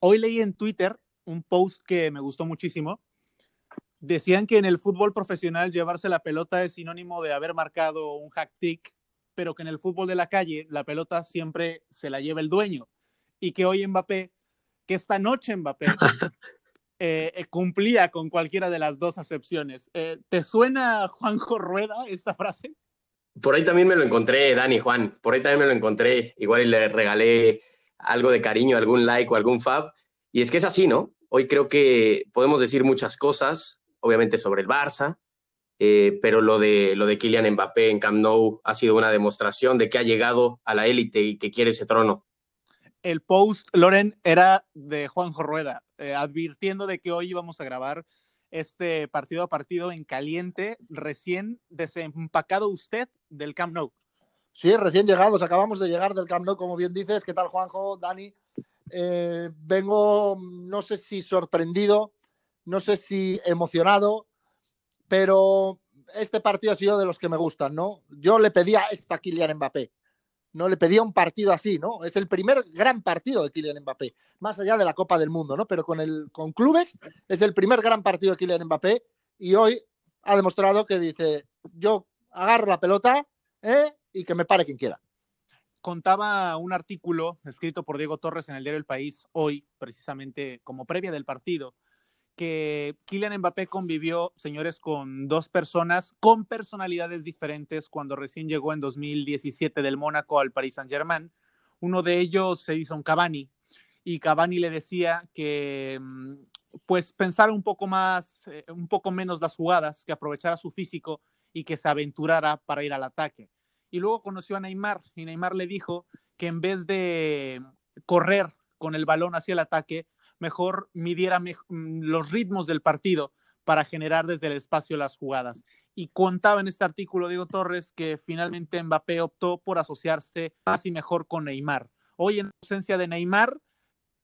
hoy leí en Twitter un post que me gustó muchísimo. Decían que en el fútbol profesional llevarse la pelota es sinónimo de haber marcado un hack tick, pero que en el fútbol de la calle la pelota siempre se la lleva el dueño. Y que hoy Mbappé, que esta noche Mbappé eh, eh, cumplía con cualquiera de las dos acepciones. Eh, ¿Te suena, Juanjo Rueda, esta frase? Por ahí también me lo encontré, Dani, Juan. Por ahí también me lo encontré. Igual le regalé algo de cariño, algún like o algún fab. Y es que es así, ¿no? Hoy creo que podemos decir muchas cosas, obviamente sobre el Barça, eh, pero lo de, lo de Kylian Mbappé en Camp Nou ha sido una demostración de que ha llegado a la élite y que quiere ese trono. El post, Loren, era de Juanjo Rueda, eh, advirtiendo de que hoy íbamos a grabar este partido a partido en caliente, recién desempacado usted del Camp Nou. Sí, recién llegados, acabamos de llegar del Camp Nou, como bien dices. ¿Qué tal, Juanjo, Dani? Eh, vengo, no sé si sorprendido, no sé si emocionado, pero este partido ha sido de los que me gustan, ¿no? Yo le pedía esta a Kylian Mbappé, no le pedía un partido así, ¿no? Es el primer gran partido de Kylian Mbappé, más allá de la Copa del Mundo, ¿no? Pero con, el, con clubes es el primer gran partido de Kylian Mbappé y hoy ha demostrado que dice, yo agarro la pelota ¿eh? Y que me pare quien quiera contaba un artículo escrito por Diego Torres en el diario El País hoy, precisamente como previa del partido, que Kylian Mbappé convivió, señores, con dos personas con personalidades diferentes cuando recién llegó en 2017 del Mónaco al Paris Saint-Germain. Uno de ellos se hizo un Cavani y Cavani le decía que mm, pues pensara un poco más, eh, un poco menos las jugadas, que aprovechara su físico y que se aventurara para ir al ataque y luego conoció a Neymar y Neymar le dijo que en vez de correr con el balón hacia el ataque, mejor midiera mm, los ritmos del partido para generar desde el espacio las jugadas. Y contaba en este artículo Diego Torres que finalmente Mbappé optó por asociarse más y mejor con Neymar. Hoy en ausencia de Neymar,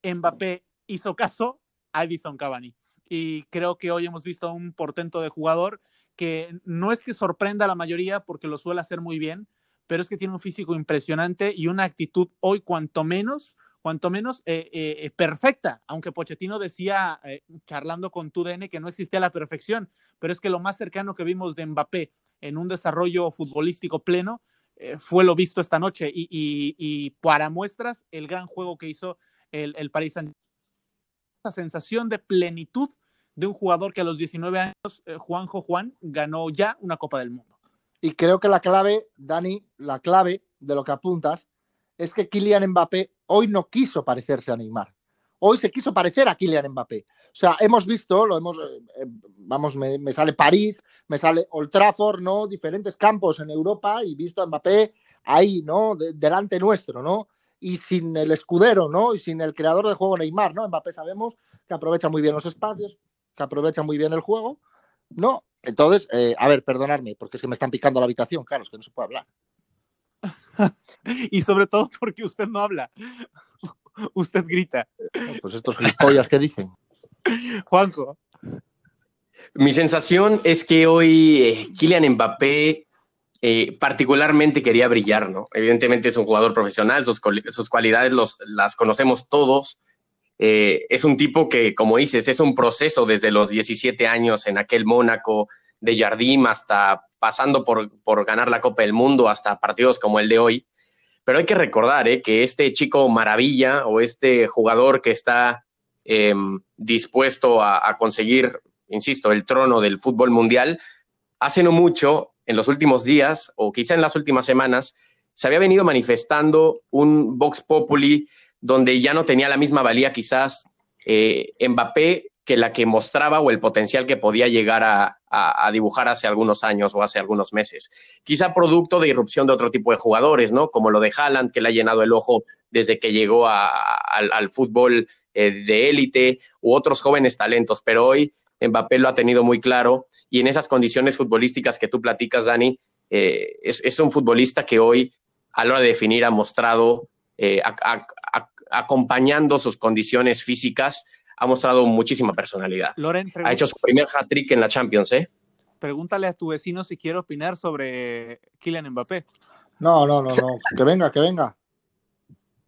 Mbappé hizo caso a Edison Cavani. Y creo que hoy hemos visto un portento de jugador que no es que sorprenda a la mayoría porque lo suele hacer muy bien, pero es que tiene un físico impresionante y una actitud hoy cuanto menos, cuanto menos eh, eh, perfecta, aunque Pochettino decía, eh, charlando con TUDN, que no existía la perfección, pero es que lo más cercano que vimos de Mbappé en un desarrollo futbolístico pleno fue lo visto esta noche y, para muestras el gran juego que hizo el, el Paris Saint-Germain. Esa sensación de plenitud de un jugador que a los 19 años, Juanjo Juan, ganó ya una Copa del Mundo. Y creo que la clave, Dani, la clave de lo que apuntas es que Kylian Mbappé hoy no quiso parecerse a Neymar. Hoy se quiso parecer a Kylian Mbappé. O sea, hemos visto, lo hemos, eh, eh, vamos, me, sale París, me sale Old Trafford, ¿no? Diferentes campos en Europa y visto a Mbappé ahí, ¿no? delante nuestro, ¿no? Y sin el escudero, ¿no? Y sin el creador de juego Neymar, ¿no? Mbappé sabemos que aprovecha muy bien los espacios, que aprovecha muy bien el juego, ¿no? Entonces, eh, a ver, perdonadme, porque es que me están picando la habitación, claro, es que no se puede hablar. y sobre todo porque usted no habla. usted grita. Pues estos gilipollas que dicen. Juanjo. Mi sensación es que hoy eh, Kylian Mbappé eh, particularmente quería brillar, ¿no? Evidentemente es un jugador profesional, sus, sus cualidades los, las conocemos todos, eh, es un tipo que, como dices, es un proceso desde los 17 años en aquel Mónaco de Jardim hasta pasando por, ganar la Copa del Mundo hasta partidos como el de hoy. Pero hay que recordar eh, que este chico maravilla o este jugador que está em, dispuesto a, a, conseguir, insisto, el trono del fútbol mundial, hace no mucho, en los últimos días o quizá en las últimas semanas, se había venido manifestando un Vox Populi donde ya no tenía la misma valía quizás eh, Mbappé que la que mostraba o el potencial que podía llegar a, dibujar hace algunos años o hace algunos meses. Quizá producto de irrupción de otro tipo de jugadores, ¿no? Como lo de Haaland, que le ha llenado el ojo desde que llegó al, fútbol eh, de élite, u otros jóvenes talentos, pero hoy Mbappé lo ha tenido muy claro y en esas condiciones futbolísticas que tú platicas, Dani, eh, es, es, un futbolista que hoy, a la hora de definir, ha mostrado acompañando sus condiciones físicas, ha mostrado muchísima personalidad. ha hecho su primer hat-trick en la Champions, ¿eh? Pregúntale a tu vecino si quiere opinar sobre Kylian Mbappé. No, no, no, no. Que venga, que venga.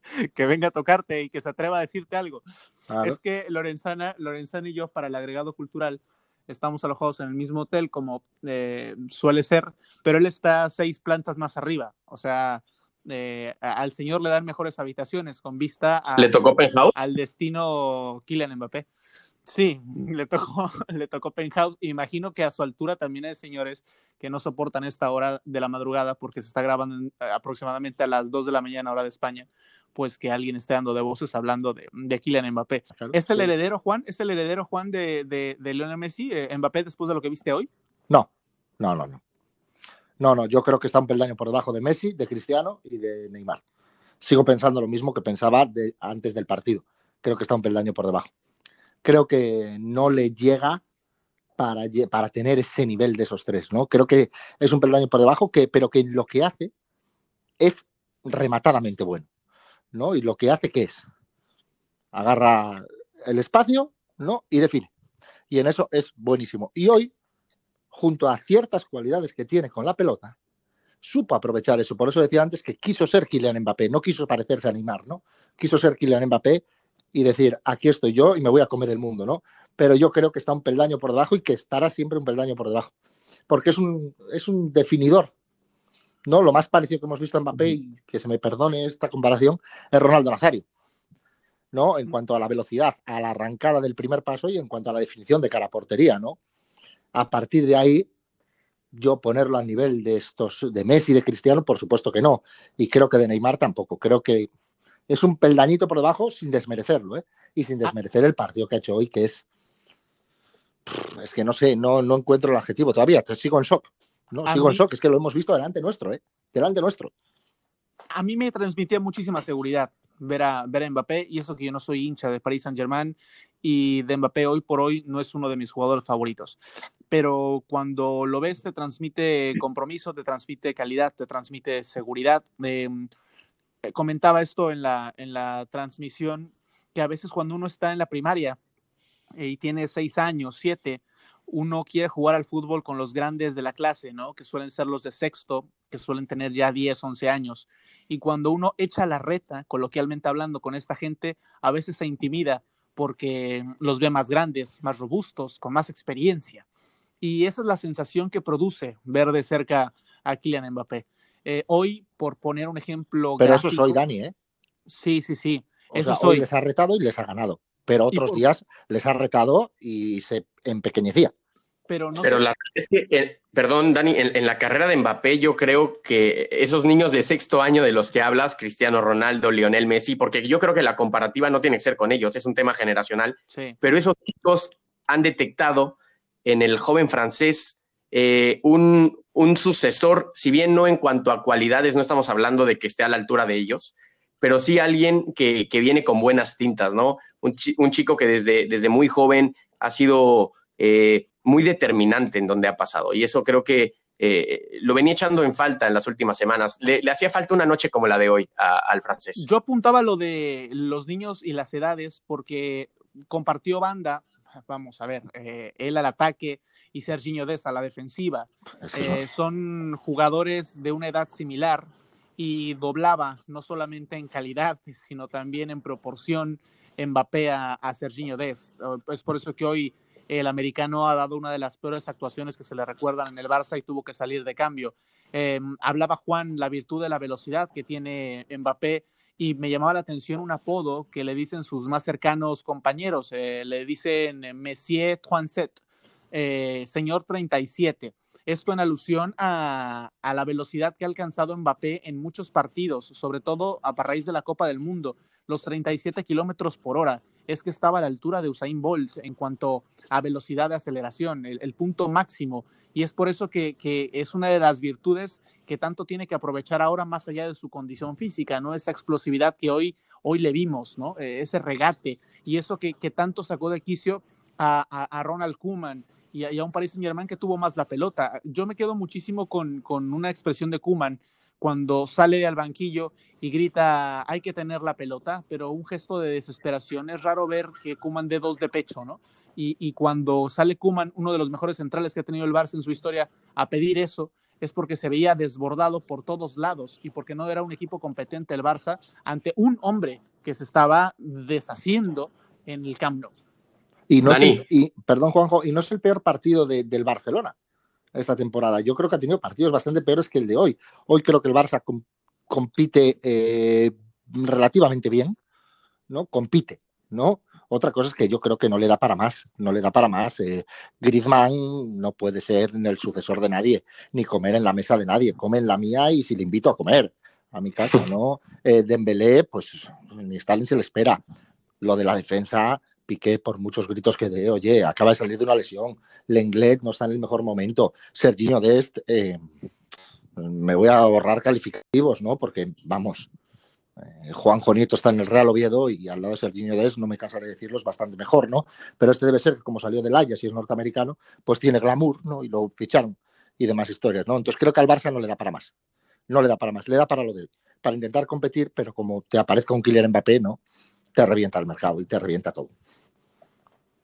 que venga a tocarte y que se atreva a decirte algo. Es que Lorenzana, Lorenzana y yo, para el agregado cultural, estamos alojados en el mismo hotel como eh, suele ser, pero él está seis plantas más arriba. O sea, eh, al señor le dan mejores habitaciones con vista ¿Le tocó al destino Kylian Mbappé. Sí, le tocó, le tocó penthouse. Imagino que a su altura también hay señores que no soportan esta hora de la madrugada porque se está grabando aproximadamente a las 2 de la mañana hora de España pues que alguien esté dando de voces hablando de, de Kylian Mbappé. ¿Es el heredero, Juan? ¿Es el heredero, Juan, de, de, de Lionel Messi, eh, Mbappé, después de lo que viste hoy? No, no, no, no. No, no, yo creo que está un peldaño por debajo de Messi, de Cristiano y de Neymar. Sigo pensando lo mismo que pensaba antes del partido. Creo que está un peldaño por debajo. Creo que no le llega para, para tener ese nivel de esos tres, ¿no? Creo que es un peldaño por debajo, que, pero que lo que hace es rematadamente bueno. ¿no? Y lo que hace que es, agarra el espacio, ¿no? Y define. Y en eso es buenísimo. Y hoy, junto a ciertas cualidades que tiene con la pelota, supo aprovechar eso. Por eso decía antes que quiso ser Kylian Mbappé, no quiso parecerse a Neymar, ¿no? Quiso ser Kylian Mbappé y decir, aquí estoy yo y me voy a comer el mundo, ¿no? Pero yo creo que está un peldaño por debajo y que estará siempre un peldaño por debajo. Porque es un, es un definidor ¿no? Lo más parecido que hemos visto en Mbappé, y que se me perdone esta comparación, es Ronaldo Nazario. ¿no? En cuanto a la velocidad, a la arrancada del primer paso y en cuanto a la definición de cara portería, ¿no? A partir de ahí, yo ponerlo al nivel de estos, de Messi, de Cristiano, por supuesto que no. Y creo que de Neymar tampoco. Creo que es un peldañito por debajo sin desmerecerlo, ¿eh? Y sin ah. desmerecer el partido que ha hecho hoy, que es. Es que no sé, no, no encuentro el adjetivo todavía, sigo en shock. No, sigo en shock, es que lo hemos visto delante nuestro, ¿eh? Delante nuestro. A mí me transmitía muchísima seguridad ver a, ver a Mbappé, y eso que yo no soy hincha de Paris Saint-Germain, y de Mbappé hoy por hoy no es uno de mis jugadores favoritos. Pero cuando lo ves, te transmite compromiso, te transmite calidad, te transmite seguridad. Em, eh, comentaba esto en la, en la transmisión, que a veces cuando uno está en la primaria eh, y tiene seis años, siete, uno quiere jugar al fútbol con los grandes de la clase, ¿no? Que suelen ser los de sexto, que suelen tener ya 10, 11 años. Y cuando uno echa la reta, coloquialmente hablando con esta gente, a veces se intimida porque los ve más grandes, más robustos, con más experiencia. Y esa es la sensación que produce ver de cerca a Kylian Mbappé. Eh, hoy, por poner un ejemplo. Pero eso soy Dani, ¿eh? Sí, sí, sí. eso soy. Hoy les ha retado y les ha ganado pero otros días les ha retado y se empequeñecía. Pero, no pero la es que, eh, perdón, Dani, en, la carrera de Mbappé yo creo que esos niños de sexto año de los que hablas, Cristiano Ronaldo, Lionel Messi, porque yo creo que la comparativa no tiene que ser con ellos, es un tema generacional, pero esos chicos han detectado en el joven francés eh, un, un sucesor, si bien no en cuanto a cualidades, no estamos hablando de que esté a la altura de ellos, pero sí alguien que, viene con buenas tintas, ¿no? Un, chico que desde, desde, muy joven ha sido eh, muy determinante en donde ha pasado. Y eso creo que eh, lo venía echando en falta en las últimas semanas. Le, hacía falta una noche como la de hoy al francés. Yo apuntaba lo de los niños y las edades porque compartió banda. Vamos a ver, eh, él al ataque y Serginho Dez a la defensiva. son jugadores de una edad similar, y doblaba no solamente en calidad, sino también en proporción Mbappé a, a Serginho Dest. Es por eso que hoy el americano ha dado una de las peores actuaciones que se le recuerdan en el Barça y tuvo que salir de cambio. Em, hablaba Juan la virtud de la velocidad que tiene Mbappé y me llamaba la atención un apodo que le dicen sus más cercanos compañeros. Eh, le dicen Messier Toinset, eh, señor 37. Esto en alusión a, la velocidad que ha alcanzado Mbappé en muchos partidos, sobre todo a raíz de la Copa del Mundo, los 37 kilómetros por hora. Es que estaba a la altura de Usain Bolt en cuanto a velocidad de aceleración, el, punto máximo. Y es por eso que, es una de las virtudes que tanto tiene que aprovechar ahora más allá de su condición física, ¿no? Esa explosividad que hoy, hoy le vimos, ¿no? E, ese regate y eso que, tanto sacó de quicio a, a Ronald Koeman y, a un Paris Saint Germain que tuvo más la pelota. Yo me quedo muchísimo con, con una expresión de Kuman cuando sale al banquillo y grita hay que tener la pelota, pero un gesto de desesperación. Es raro ver que Kuman dé dos de pecho, ¿no? Y, y, cuando sale Kuman, uno de los mejores centrales que ha tenido el Barça en su historia, a pedir eso, es porque se veía desbordado por todos lados y porque no era un equipo competente el Barça ante un hombre que se estaba deshaciendo en el Camp Nou. Y no es el, y, perdón, Juanjo, y no es el peor partido de, del Barcelona esta temporada. Yo creo que ha tenido partidos bastante peores que el de hoy. Hoy creo que el Barça com compite eh, relativamente bien, ¿no? Compite, ¿no? Otra cosa es que yo creo que no le da para más, no le da para más. Eh, Griezmann no puede ser el sucesor de nadie, ni comer en la mesa de nadie. Come en la mía y si le invito a comer, a mi casa, ¿no? Eh, Dembélé, pues ni Stalin se le espera. Lo de la defensa, Piqué, por muchos gritos que dé, oye, acaba de salir de una lesión. Lenglet no está en el mejor momento. Serginho Dest, eh, me voy a ahorrar calificativos, ¿no? Porque, vamos, eh, Juan Nieto está en el Real Oviedo y al lado de Serginho Des, no me cansaré de decirlo, es bastante mejor, ¿no? Pero este debe ser que como salió del Ajax y es norteamericano, pues tiene glamour, ¿no? Y lo ficharon y demás historias, ¿no? Entonces creo que al Barça no le da para más. No le da para más, le da para lo de para intentar competir, pero como te aparezca un killer Mbappé, ¿no? Te revienta el mercado y te revienta todo.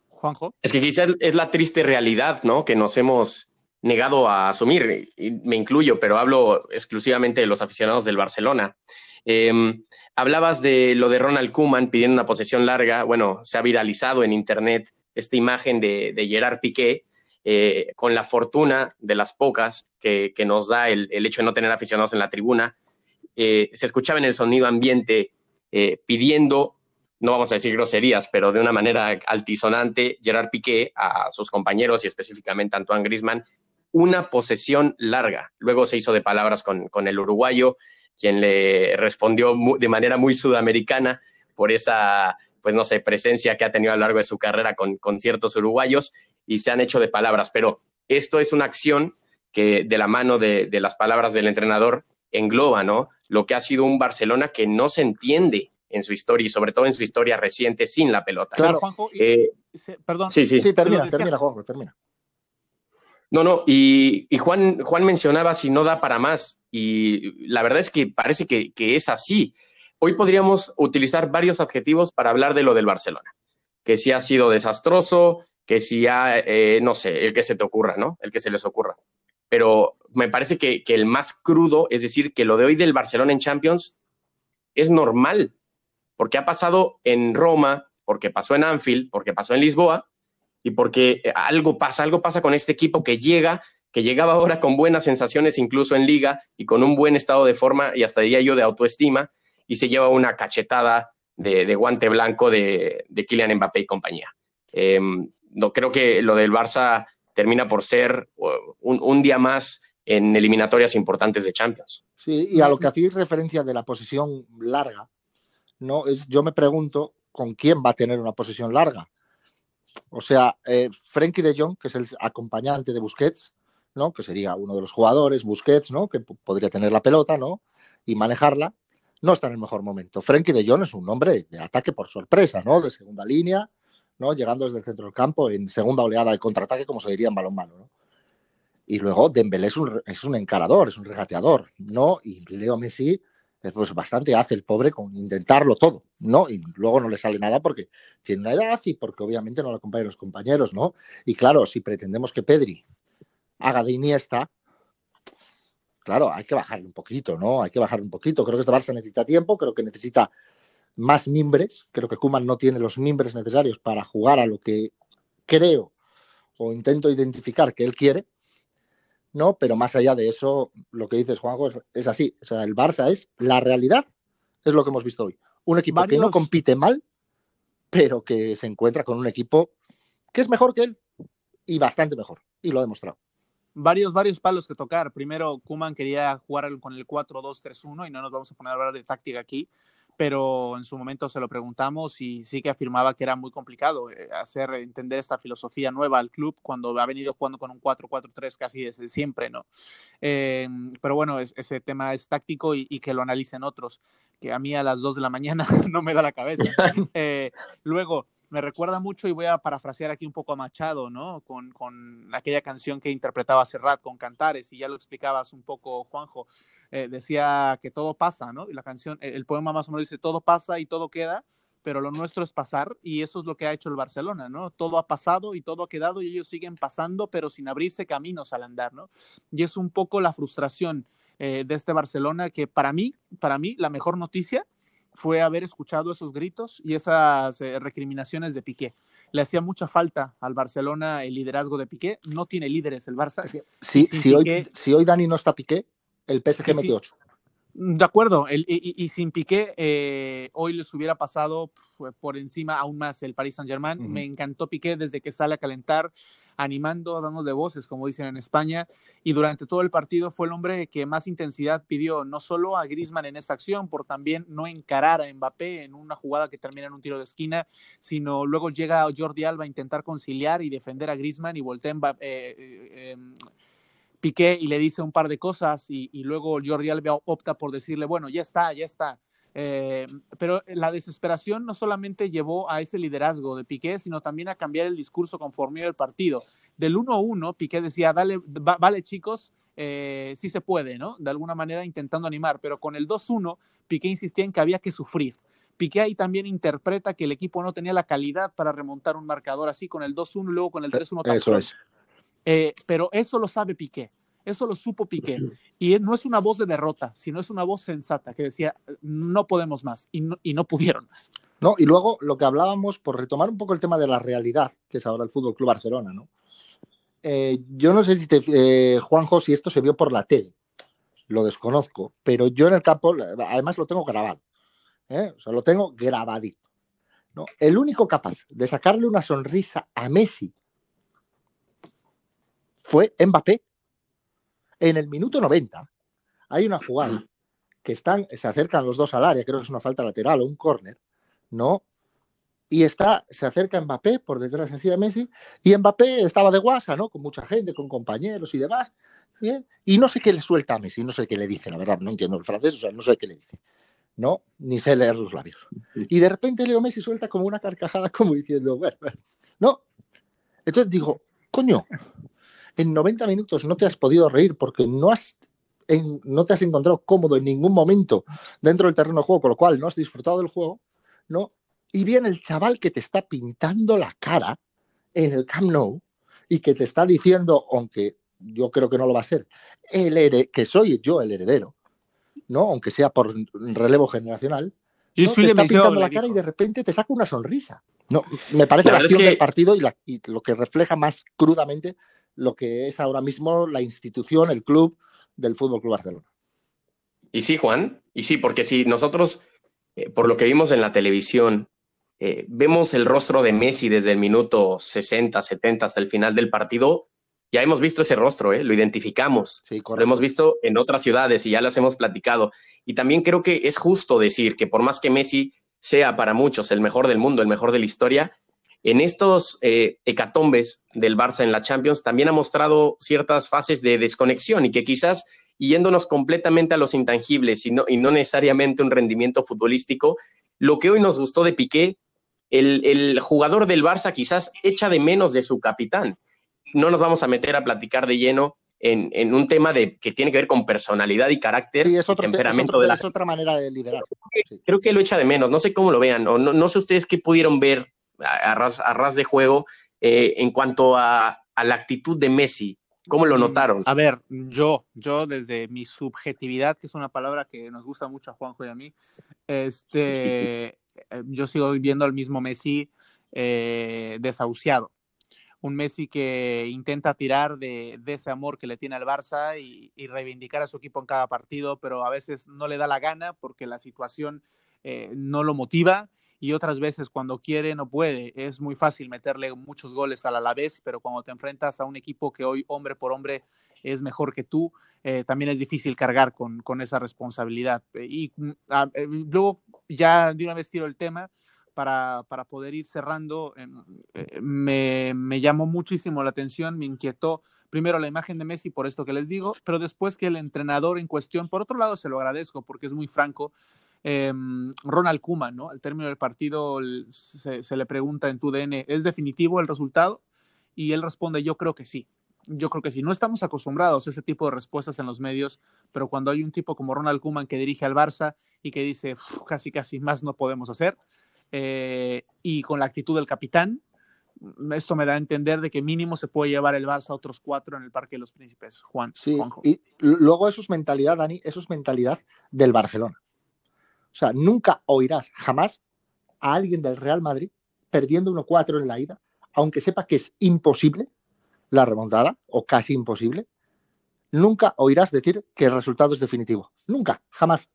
Juanjo. Es que quizás es la triste realidad, ¿no? Que nos hemos negado a asumir, y me incluyo, pero hablo exclusivamente de los aficionados del Barcelona. Em, hablabas de lo de Ronald Kuman pidiendo una posesión larga. Bueno, se ha viralizado en Internet esta imagen de, Gerard Piqué, eh, con la fortuna de las pocas que, nos da el, hecho de no tener aficionados en la tribuna. Eh, se escuchaba en el sonido ambiente eh, pidiendo, no vamos a decir groserías, pero de una manera altisonante, Gerard Piqué a sus compañeros y específicamente a Antoine Grisman, una posesión larga. Luego se hizo de palabras con, con el uruguayo quien le respondió de manera muy sudamericana por esa, pues no sé, presencia que ha tenido a lo largo de su carrera con, con ciertos uruguayos y se han hecho de palabras. Pero esto es una acción que de la mano de, de, las palabras del entrenador engloba, ¿no? Lo que ha sido un Barcelona que no se entiende en su historia y sobre todo en su historia reciente sin la pelota. Claro, Juanjo, eh, perdón. Sí, sí. Sí, termina, termina, Juanjo, termina. No, no, y, Juan, Juan mencionaba si no da para más, y la verdad es que parece que, es así. Hoy podríamos utilizar varios adjetivos para hablar de lo del Barcelona, que si ha sido desastroso, que si ha, eh, no sé, el que se te ocurra, ¿no? El que se les ocurra. Pero me parece que, que el más crudo, es decir, que lo de hoy del Barcelona en Champions es normal, porque ha pasado en Roma, porque pasó en Anfield, porque pasó en Lisboa, y porque eh, algo pasa, algo pasa con este equipo que llega, que llegaba ahora con buenas sensaciones incluso en liga y con un buen estado de forma y hasta diría yo de autoestima y se lleva una cachetada de, guante blanco de, Kylian Mbappé y compañía. Em, no, creo que lo del Barça termina por ser un, un, día más en eliminatorias importantes de Champions. Sí, y a lo que hacéis referencia de la posición larga, no es, yo me pregunto con quién va a tener una posición larga. O sea, eh, de Jong, que es el acompañante de Busquets, ¿no? Que sería uno de los jugadores, Busquets, ¿no? Que podría tener la pelota, ¿no? Y manejarla, no está en el mejor momento. Frankie de Jong es un hombre de ataque por sorpresa, ¿no? De segunda línea, ¿no? Llegando desde el centro del campo en segunda oleada de contraataque, como se diría en balonmano, ¿no? Y luego Dembélé es un, es un encarador, es un regateador, ¿no? Y Leo Messi pues bastante hace el pobre con intentarlo todo, ¿no? Y luego no le sale nada porque tiene una edad y porque obviamente no lo acompañan los compañeros, ¿no? Y claro, si pretendemos que Pedri haga de Iniesta, claro, hay que bajarle un poquito, ¿no? Hay que bajarle un poquito. Creo que este Barça necesita tiempo, creo que necesita más mimbres. Creo que Kuman no tiene los mimbres necesarios para jugar a lo que creo o intento identificar que él quiere. ¿No? Pero más allá de eso, lo que dices, Juanjo, es, así. O sea, el Barça es la realidad, es lo que hemos visto hoy. Un equipo que no compite mal, pero que se encuentra con un equipo que es mejor que él y bastante mejor. Y lo ha demostrado. Varios, varios palos que tocar. Primero, Kuman quería jugar con el 4-2-3-1 y no nos vamos a poner a hablar de táctica aquí pero en su momento se lo preguntamos y sí que afirmaba que era muy complicado eh, hacer entender esta filosofía nueva al club cuando ha venido jugando con un 4-4-3 casi desde siempre, ¿no? Eh, pero bueno, ese tema es táctico y, que lo analicen otros, que a mí a las 2 de la mañana no me da la cabeza. Eh, luego, me recuerda mucho, y voy a parafrasear aquí un poco a Machado, ¿no? Con, con aquella canción que interpretaba Serrat con Cantares, y ya lo explicabas un poco, Juanjo, eh, decía que todo pasa, ¿no? Y la canción, el poema más o menos dice, todo pasa y todo queda, pero lo nuestro es pasar y eso es lo que ha hecho el Barcelona, ¿no? Todo ha pasado y todo ha quedado y ellos siguen pasando, pero sin abrirse caminos al andar, ¿no? Y es un poco la frustración eh, de este Barcelona que para mí, para mí, la mejor noticia fue haber escuchado esos gritos y esas eh, recriminaciones de Piqué. Le hacía mucha falta al Barcelona el liderazgo de Piqué. No tiene líderes el Barça. Sí, si, hoy, si hoy Dani no está Piqué, el PSG metió 8. De acuerdo, y, sin Piqué, eh, hoy les hubiera pasado por encima aún más el Paris Saint Germain. Me encantó Piqué desde que sale a calentar, animando, dando de voces, como dicen en España, y durante todo el partido fue el hombre que más intensidad pidió, no solo a Griezmann en esta acción, por también no encarar a Mbappé en una jugada que termina en un tiro de esquina, sino luego llega Jordi Alba a intentar conciliar y defender a Griezmann y voltea Mbappé, eh, eh, em, Piqué y le dice un par de cosas y, luego Jordi Alba opta por decirle, bueno, ya está, ya está. Eh, pero la desesperación no solamente llevó a ese liderazgo de Piqué, sino también a cambiar el discurso conforme el partido. Del 1-1, Piqué decía, dale, vale chicos, eh, sí se puede, ¿no? De alguna manera intentando animar, pero con el 2-1, Piqué insistía en que había que sufrir. Piqué ahí también interpreta que el equipo no tenía la calidad para remontar un marcador así con el 2-1 y luego con el 3-1 Eso es. Eh, pero eso lo sabe Piqué, eso lo supo Piqué. Y no es una voz de derrota, sino es una voz sensata que decía, no podemos más y no, y no pudieron más. No, y luego lo que hablábamos, por retomar un poco el tema de la realidad, que es ahora el Fútbol Club Barcelona, ¿no? Eh, yo no sé si te, eh, Juanjo, si esto se vio por la tele, lo desconozco, pero yo en el campo, además lo tengo grabado, o sea, lo tengo grabadito. ¿no? El único capaz de sacarle una sonrisa a Messi fue Mbappé. En el minuto 90 hay una jugada que están, se acercan los dos al área, creo que es una falta lateral o un córner, ¿no? Y está, se acerca Mbappé por detrás de Messi, y Mbappé estaba de guasa, ¿no? Con mucha gente, con compañeros y demás, y no sé qué le suelta a Messi, no sé qué le dice, la verdad, no entiendo el francés, o sea, no sé qué le dice. ¿no? Ni sé leer los labios. Y de repente Leo Messi suelta como una carcajada, como diciendo, bueno, no. Entonces digo, coño, en 90 minutos no te has podido reír porque no has no te has encontrado cómodo en ningún momento dentro del terreno de juego, con lo cual no has disfrutado del juego, ¿no? Y viene el chaval que te está pintando la cara en el Camp Nou y que te está diciendo, aunque yo creo que no lo va a ser, el que soy yo el heredero, ¿no? Aunque sea por relevo generacional, te está pintando la cara y de repente te saca una sonrisa. No, me parece la, acción del partido y, y, lo que refleja más crudamente lo que es ahora mismo la institución, el club del Fútbol Club Barcelona. Y sí, Juan, y sí, porque si nosotros, eh, por lo que vimos en la televisión, eh, vemos el rostro de Messi desde el minuto 60, 70 hasta el final del partido, ya hemos visto ese rostro, ¿eh? lo identificamos. lo hemos visto en otras ciudades y ya las hemos platicado. Y también creo que es justo decir que por más que Messi sea para muchos el mejor del mundo, el mejor de la historia, en estos eh, hecatombes del Barça en la Champions también ha mostrado ciertas fases de desconexión y que quizás yéndonos completamente a los intangibles y no, y no necesariamente un rendimiento futbolístico, lo que hoy nos gustó de Piqué, el, jugador del Barça quizás echa de menos de su capitán. No nos vamos a meter a platicar de lleno en, un tema de, que tiene que ver con personalidad y carácter y temperamento de la... Es otra manera de liderar. Creo que, lo echa de menos. No sé cómo lo vean o no, no sé ustedes qué pudieron ver a, ras, de juego eh, en cuanto a, la actitud de Messi. ¿Cómo lo mm, notaron? A ver, yo, yo desde mi subjetividad, que es una palabra que nos gusta mucho a Juanjo y a mí, este, eh, yo sigo viendo al mismo Messi eh, desahuciado. Un Messi que intenta tirar de, ese amor que le tiene al Barça y, reivindicar a su equipo en cada partido, pero a veces no le da la gana porque la situación no lo motiva y otras veces cuando quiere no puede. Es muy fácil meterle muchos goles al Alavés, pero cuando te enfrentas a un equipo que hoy hombre por hombre es mejor que tú, eh, también es difícil cargar con, con esa responsabilidad. Y mm, ah, eh, luego ya de una vez tiro el tema. Para, para poder ir cerrando, em, eh, me, me llamó muchísimo la atención, me inquietó primero la imagen de Messi por esto que les digo, pero después que el entrenador en cuestión, por otro lado se lo agradezco porque es muy franco, Em, Ronald Kuman, ¿no? Al término del partido se, le pregunta en tu DN, ¿es definitivo el resultado? Y él responde, yo creo que sí. Yo creo que sí. No estamos acostumbrados a ese tipo de respuestas en los medios, pero cuando hay un tipo como Ronald Kuman que dirige al Barça y que dice, casi, casi más no podemos hacer, eh, y con la actitud del capitán. Esto me da a entender de que mínimo se puede llevar el Barça a otros cuatro en el Parque de los Príncipes, Juan. Sí, y luego eso es mentalidad, Dani, eso es mentalidad del Barcelona. O sea, nunca oirás jamás a alguien del Real Madrid perdiendo 1-4 en la ida, aunque sepa que es imposible la remontada, o casi imposible, nunca oirás decir que el resultado es definitivo. Nunca, jamás,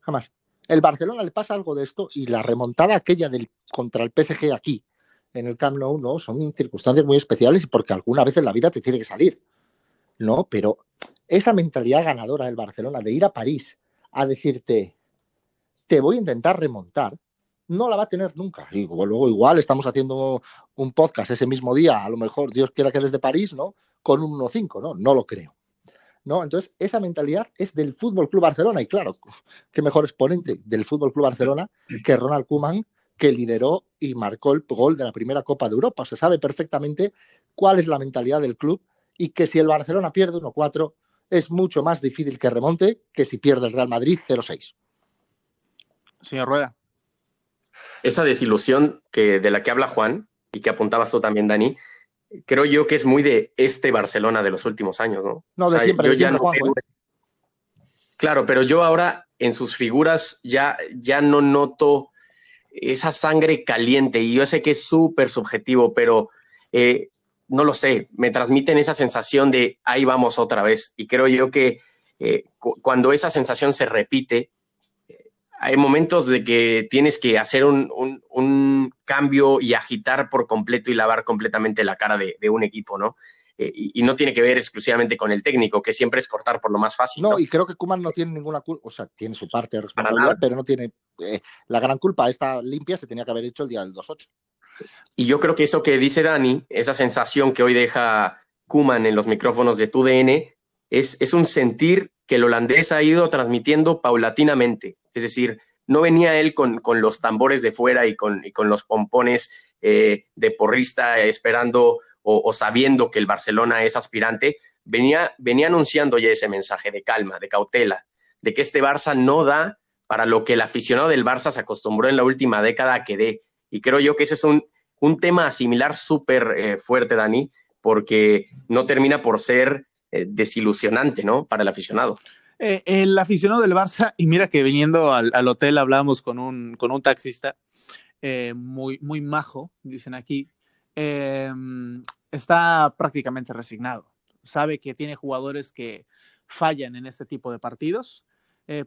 jamás. El Barcelona le pasa algo de esto y la remontada aquella del, contra el PSG aquí, en el Camp Nou, no, son circunstancias muy especiales porque alguna vez en la vida te tiene que salir. No, pero esa mentalidad ganadora del Barcelona de ir a París a decirte, te voy a intentar remontar, no la va a tener nunca. Y luego igual estamos haciendo un podcast ese mismo día, a lo mejor Dios quiera que desde París, ¿no? Con un 1-5, ¿no? No lo creo. ¿No? Entonces, esa mentalidad es del Fútbol Club Barcelona. Y claro, qué mejor exponente del Fútbol Club Barcelona que Ronald Koeman, que lideró y marcó el gol de la primera Copa de Europa. Se sabe perfectamente cuál es la mentalidad del club y que si el Barcelona pierde 1-4 es mucho más difícil que remonte que si pierde el Real Madrid 0-6. Señor Rueda esa desilusión que, de la que habla Juan y que apuntabas tú también, Dani, creo yo que es muy de este Barcelona de los últimos años, ¿no? No, de siempre, yo ya no ¿eh? Claro, pero yo ahora en sus figuras ya, ya no noto esa sangre caliente y yo sé que es súper subjetivo, pero eh, no lo sé, me transmiten esa sensación de ahí vamos otra vez y creo yo que eh, cuando esa sensación se repite, hay momentos de que tienes que hacer un, cambio y agitar por completo y lavar completamente la cara de, un equipo, ¿no? Eh, y, no tiene que ver exclusivamente con el técnico, que siempre es cortar por lo más fácil. No, y creo que Kuman no tiene ninguna culpa, o sea, tiene su parte de responsabilidad, pero no tiene eh, la gran culpa. Esta limpia se tenía que haber hecho el día del 2-8. Y yo creo que eso que dice Dani, esa sensación que hoy deja Kuman en los micrófonos de TUDN, es, es un sentir que el holandés ha ido transmitiendo paulatinamente. Es decir, no venía él con, los tambores de fuera y con, con los pompones eh, de porrista esperando o, sabiendo que el Barcelona es aspirante, venía, venía anunciando ya ese mensaje de calma, de cautela, de que este Barça no da para lo que el aficionado del Barça se acostumbró en la última década a que dé. Y creo yo que ese es un, un tema similar súper eh, fuerte, Dani, porque no termina por ser eh, desilusionante, ¿no? Para el aficionado. Eh, el aficionado del Barça, y mira que viniendo al, hotel hablábamos con un, con un taxista eh, muy, muy majo, dicen aquí, em, está prácticamente resignado. Sabe que tiene jugadores que fallan en este tipo de partidos,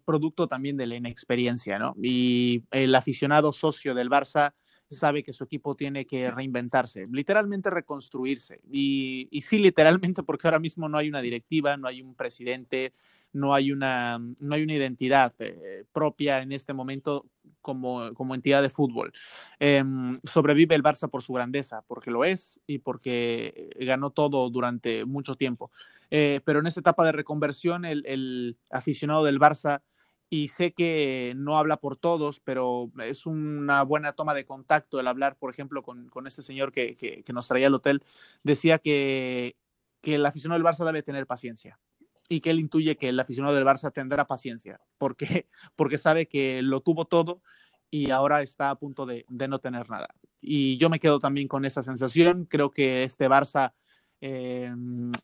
producto también de la inexperiencia, ¿no? Y el aficionado socio del Barça sabe que su equipo tiene que reinventarse, literalmente reconstruirse. Y, y, sí, literalmente, porque ahora mismo no hay una directiva, no hay un presidente, no hay una, no hay una identidad eh, propia en este momento como, como entidad de fútbol. Em, sobrevive el Barça por su grandeza, porque lo es y porque ganó todo durante mucho tiempo. Eh, pero en esta etapa de reconversión, el, el aficionado del Barça y sé que no habla por todos, pero es una buena toma de contacto el hablar, por ejemplo, con, con este señor que, que, nos traía al hotel, decía que, que el aficionado del Barça debe tener paciencia y que él intuye que el aficionado del Barça tendrá paciencia, porque, porque sabe que lo tuvo todo y ahora está a punto de, de no tener nada. Y yo me quedo también con esa sensación, creo que este Barça... Eh,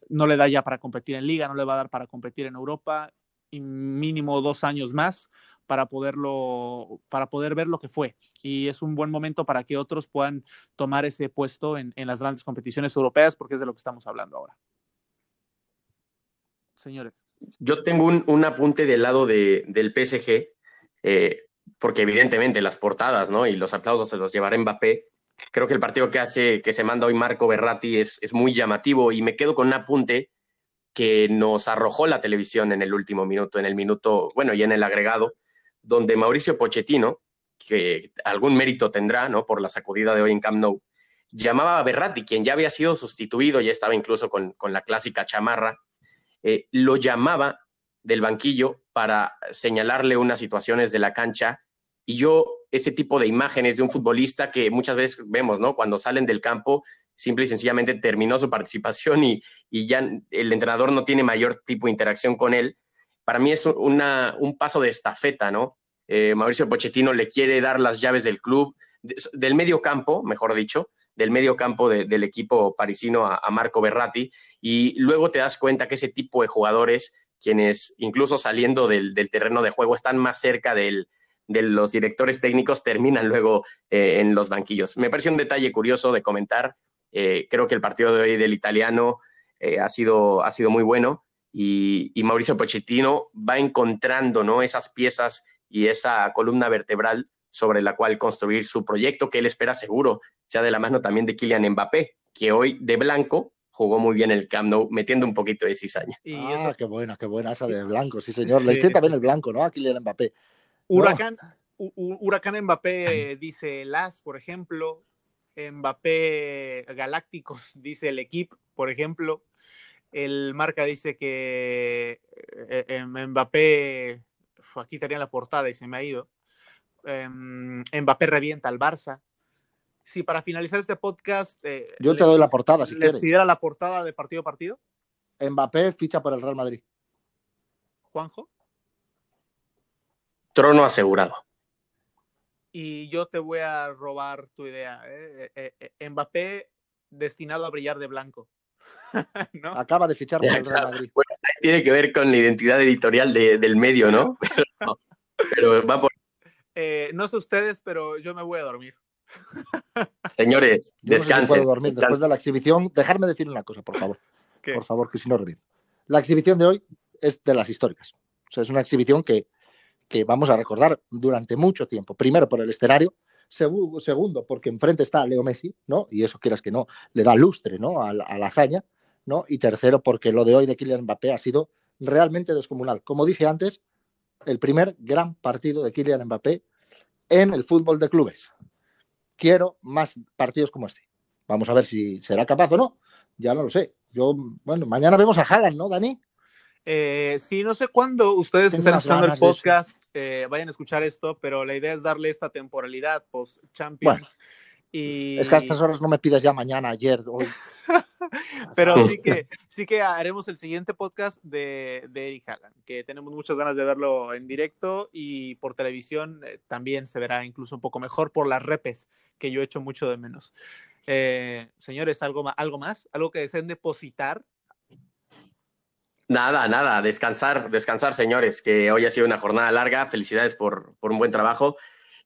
no le da ya para competir en liga, no le va a dar para competir en Europa mínimo dos años más para poderlo, para poder ver lo que fue. Y es un buen momento para que otros puedan tomar ese puesto en, las grandes competiciones europeas, porque es de lo que estamos hablando ahora. Señores. Yo tengo un, apunte del lado del PSG, eh, porque evidentemente las portadas ¿no? y los aplausos se los llevará Mbappé. Creo que el partido que hace, que se manda hoy Marco Berratti es, es muy llamativo y me quedo con un apunte que nos arrojó la televisión en el último minuto, en el minuto, bueno, y en el agregado, donde Mauricio Pochettino, que algún mérito tendrá, ¿no? Por la sacudida de hoy en Camp Nou, llamaba a Berratti, quien ya había sido sustituido, ya estaba incluso con, la clásica chamarra, eh, lo llamaba del banquillo para señalarle unas situaciones de la cancha y yo ese tipo de imágenes de un futbolista que muchas veces vemos, ¿no? Cuando salen del campo simple y sencillamente terminó su participación y, ya el entrenador no tiene mayor tipo de interacción con él. Para mí es un paso de estafeta, ¿no? Eh, Mauricio Pochettino le quiere dar las llaves del club del medio campo, mejor dicho, del medio campo del equipo parisino a, Marco Berratti, y luego te das cuenta que ese tipo de jugadores, quienes incluso saliendo del, terreno de juego están más cerca de los directores técnicos, terminan luego eh, en los banquillos. Me parece un detalle curioso de comentar. Eh, creo que el partido de hoy del italiano eh, ha, sido, ha sido muy bueno y, Mauricio Pochettino va encontrando ¿no? esas piezas y esa columna vertebral sobre la cual construir su proyecto, que él espera seguro, sea de la mano también de Kylian Mbappé, que hoy de blanco jugó muy bien el Camp Nou, metiendo un poquito de cizaña. ah, qué buena, qué buena esa de blanco, sí señor. Le sienta bien el blanco, ¿no? A Kylian Mbappé. Huracán, Huracán Mbappé dice Las, por ejemplo. Mbappé Galácticos dice el equipo, por ejemplo. El marca dice que eh, eh, Mbappé, aquí estaría en la portada y se me ha ido. Em, Mbappé revienta al Barça. Si para finalizar este podcast. Eh, Yo te doy la portada, si les pidiera la portada de partido a partido. Mbappé ficha por el Real Madrid. Juanjo. Trono asegurado. Y yo te voy a robar tu idea. Mbappé destinado a brillar de blanco. Acaba de fichar por el Real Madrid. tiene que ver con la identidad editorial del medio, ¿no? Pero, va por. Eh, no sé ustedes, pero yo me voy a dormir. Señores, descansen. dormir después de la exhibición. Dejarme decir una cosa, por favor. Por favor, que si no reviento. La exhibición de hoy es de las históricas. O sea, es una exhibición que, que vamos a recordar durante mucho tiempo. Primero por el escenario, segundo porque enfrente está Leo Messi, ¿no? Y eso quieras que no, le da lustre, ¿no? A, la hazaña. ¿no? Y tercero, porque lo de hoy de Kylian Mbappé ha sido realmente descomunal. Como dije antes, el primer gran partido de Kylian Mbappé en el fútbol de clubes. Quiero más partidos como este. Vamos a ver si será capaz o no. Ya no lo sé. Yo, bueno, mañana vemos a Haaland, ¿no, Dani? Eh, sí, no sé cuándo ustedes que están escuchando el podcast eh, vayan a escuchar esto, pero la idea es darle esta temporalidad post-Champions. Es que a estas horas no me pides ya mañana, ayer, hoy. Pero sí que, sí que haremos el siguiente podcast de, de Eric Haaland, que tenemos muchas ganas de verlo en directo y por televisión eh, también se verá incluso un poco mejor por las repes, que yo echo mucho de menos. Eh, señores, ¿algo, ¿algo más? ¿Algo que deseen depositar? Nada, nada, descansar, descansar, señores, que hoy ha sido una jornada larga. Felicidades por, por un buen trabajo.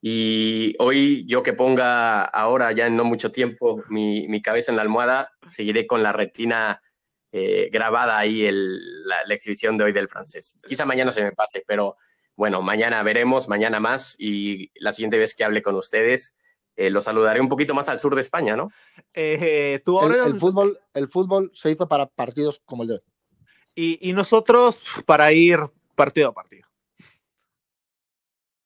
Y hoy yo que ponga ahora, ya en no mucho tiempo, mi, cabeza en la almohada, seguiré con la retina eh, grabada ahí el, la, exhibición de hoy del francés. Quizá mañana se me pase, pero bueno, mañana veremos, mañana más y la siguiente vez que hable con ustedes, eh, lo saludaré un poquito más al sur de España, ¿no? Eh, el, fútbol, el fútbol se hizo para partidos como el de hoy. Y nosotros para ir partido a partido.